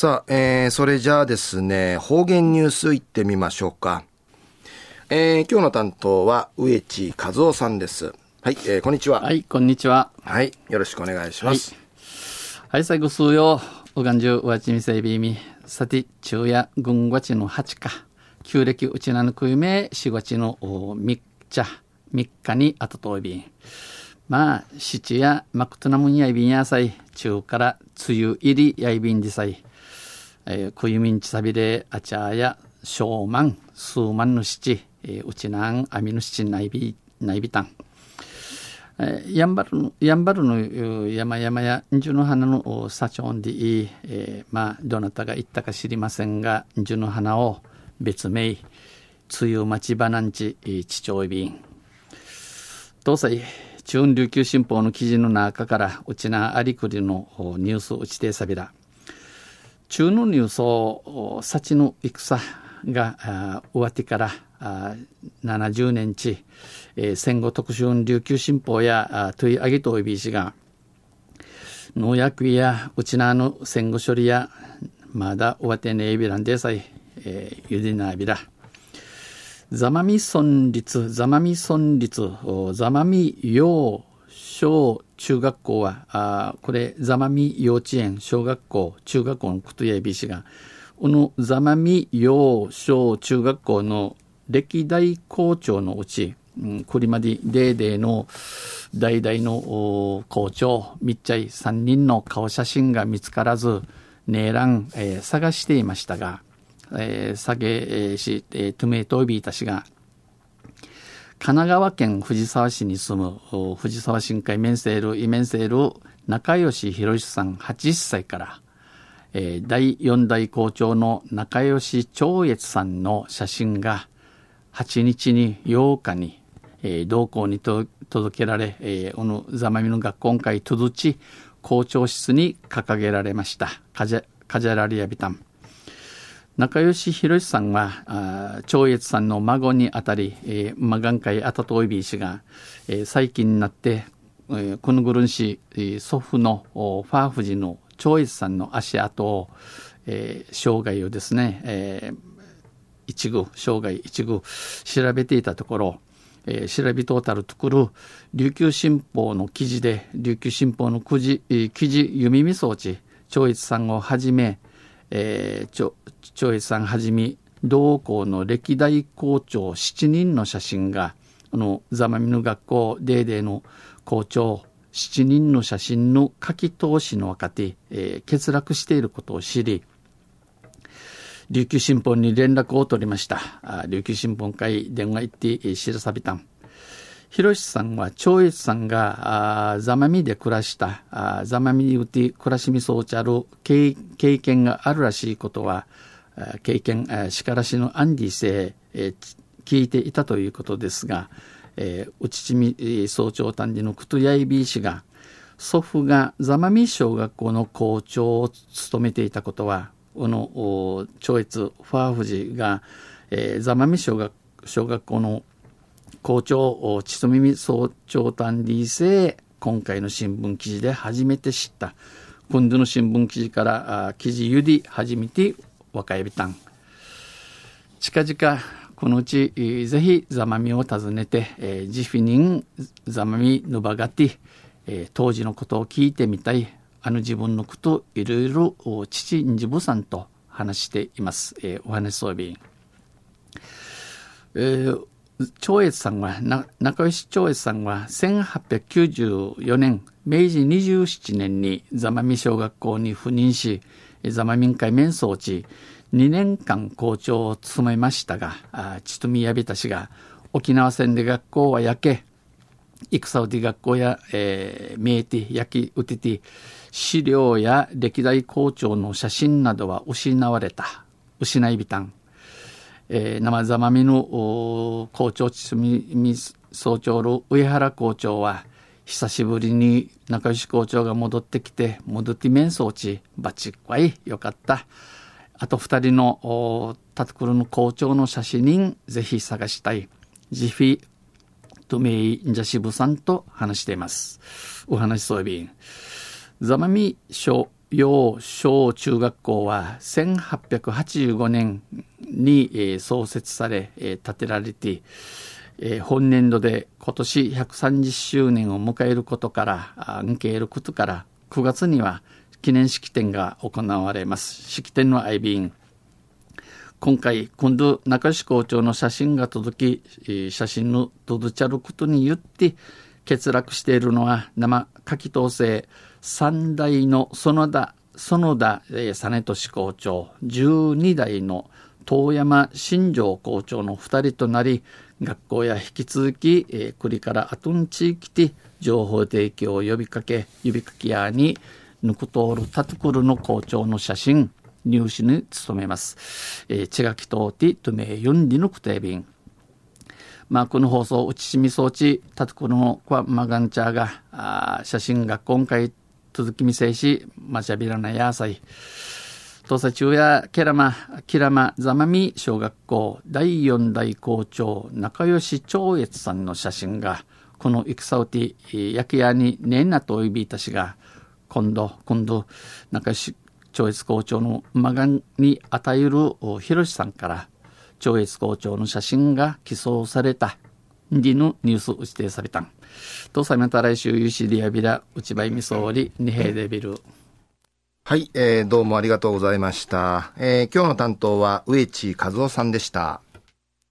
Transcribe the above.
さあ、えー、それじゃあですね、方言ニュースいってみましょうか。えー、今日の担当は植地和夫さんです。はい、えー、こんにちは。はい、こんにちは。はい、よろしくお願いします。はい、最後数曜、うがんじゅうわちみせびみ、さて、昼夜、軍ごちの8日、旧暦うちなぬくいめ、4月の3日、3日にあとといびん。まあ、七やマクトナムンやいびんやさい、中から梅雨入りやいびんじさい、えー、くゆみんちさびであちゃや、しょうまん、数万の七、えー、うちなんあみの七ないび、ないびたん。えー、やんばる、やんばるの山々やんじゅの花の社長でいい、えー、まあ、どなたが言ったか知りませんが、んじゅの花を別名、梅雨町場なんち、地長いびん。どうせ、中琉球新報の記事の中から、うちなありくりのニュースうちてさびら。中の入層幸の戦が終わってから70年地、えー、戦後特殊琉球新報やトゥイアギトイビー氏が農薬やうちなの戦後処理やまだ終わってねえびらんでさええー、ゆでなびら。ざまみ村立ざまみ村立ざまみ養小中学校は、あこれ、ざまみ幼稚園、小学校、中学校のことやびしが、このざまみ幼小中学校の歴代校長のうち、うん、これまでデーデーの代々の校長、みっちゃい3人の顔写真が見つからず、ねえらん、えー、探していましたが、えー、下げ、えー、し、えー、トゥメイトービーたちが、神奈川県藤沢市に住む藤沢深海メンセール、イメンセール、仲良し博さん80歳から、えー、第4代校長の仲良し長越さんの写真が8日に8日に、えー、同校に届けられ、えー、このざまみの学校会届ち校長室に掲げられました。カジャカジャラリアビタン。仲良し博さんは、長越さんの孫にあたり、えー、マガン会アタトイビー氏が、えー、最近になって、えー、このぐるん氏、祖父のファーフジの長越さんの足跡を、えー、生涯をですね、えー、一部、生涯一部調べていたところ、えー、調べトータルとくる琉球新報の記事で、琉球新報の記事、記事読みみ装置、長越さんをはじめ、えー、長越さんはじめ同校の歴代校長7人の写真があのザマミの学校デーデーの校長7人の写真の書き通しの若手、えー、欠落していることを知り琉球新報に連絡を取りました。琉球新報会電話行って、えー、知らさびたん。ひろしさんは、長越さんがあ、ザマミで暮らした、あザマミにうて暮らしみそうちゃる経験があるらしいことは、経験、しからしのアンディ生、え聞いていたということですが、えー、内ちみ総長丹治のクトヤイビー氏が、祖父がザマミ小学校の校長を務めていたことは、この超越ファーフジが、えー、ザマミ小学小学校の校校長、ちと耳総長単理性、今回の新聞記事で初めて知った。今度の新聞記事からあ記事ゆり初めて若えびたん。近々、このうち、ぜひザマミを訪ねて、えー、ジフィニンザマミヌバガティ、えー、当時のことを聞いてみたい、あの自分のこといろいろ父んじぶさんと話しています。えー、お話そうびん。えー長越さんは、中吉長越さんは1894年、明治27年に座間見小学校に赴任し、座間民会面相地、2年間校長を務めましたが、ちとみやびたしが、沖縄戦で学校は焼け、戦うて学校や、えー、見えて焼き打てて、資料や歴代校長の写真などは失われた。失いびたん。えー、生ざまみの校長ちすみ総長の上原校長は久しぶりに仲良し校長が戻ってきて戻って面相地バチッこいよかったあと二人のタトクルの校長の写真ぜひ探したいジフィトメイジャシブさんと話していますお話そうびんざまみ小幼小中学校は1885年に、創設され、建てられて、え、本年度で今年130周年を迎えることから、迎えることから、9月には記念式典が行われます。式典の愛便。今回、今度、中志校長の写真が届き、写真の届ちゃることによって、欠落しているのは生柿統制三代の園田、園田実俊校長、12代の遠山新庄校長の2人となり、学校や引き続き、えー、国から後に地域で情報提供を呼びかけ、呼びかけやに、ぬくとおるたとくるの校長の写真、入手に努めます。えー、ちがきとうて、とめゆんりのくてびん。まあ、この放送、うちしみ装置、たとくるのこわまがんちゃが、あ写真が今回続きみせし、まちゃびらなやさい。東佐中やケラマ、キラマザマミ小学校第4代校長仲良し長越さんの写真が、この戦うて、焼き屋にねんなとおいびいたしが、今度、今度、仲良し長越校長のマガンに与えるひろしさんから、長越校長の写真が寄贈された、りのニュース指定されたん。とさまた来週ゆしりやびら、内ばいみ総理、二平デビル。はい、えー、どうもありがとうございました。えー、今日の担当は植地和夫さんでした。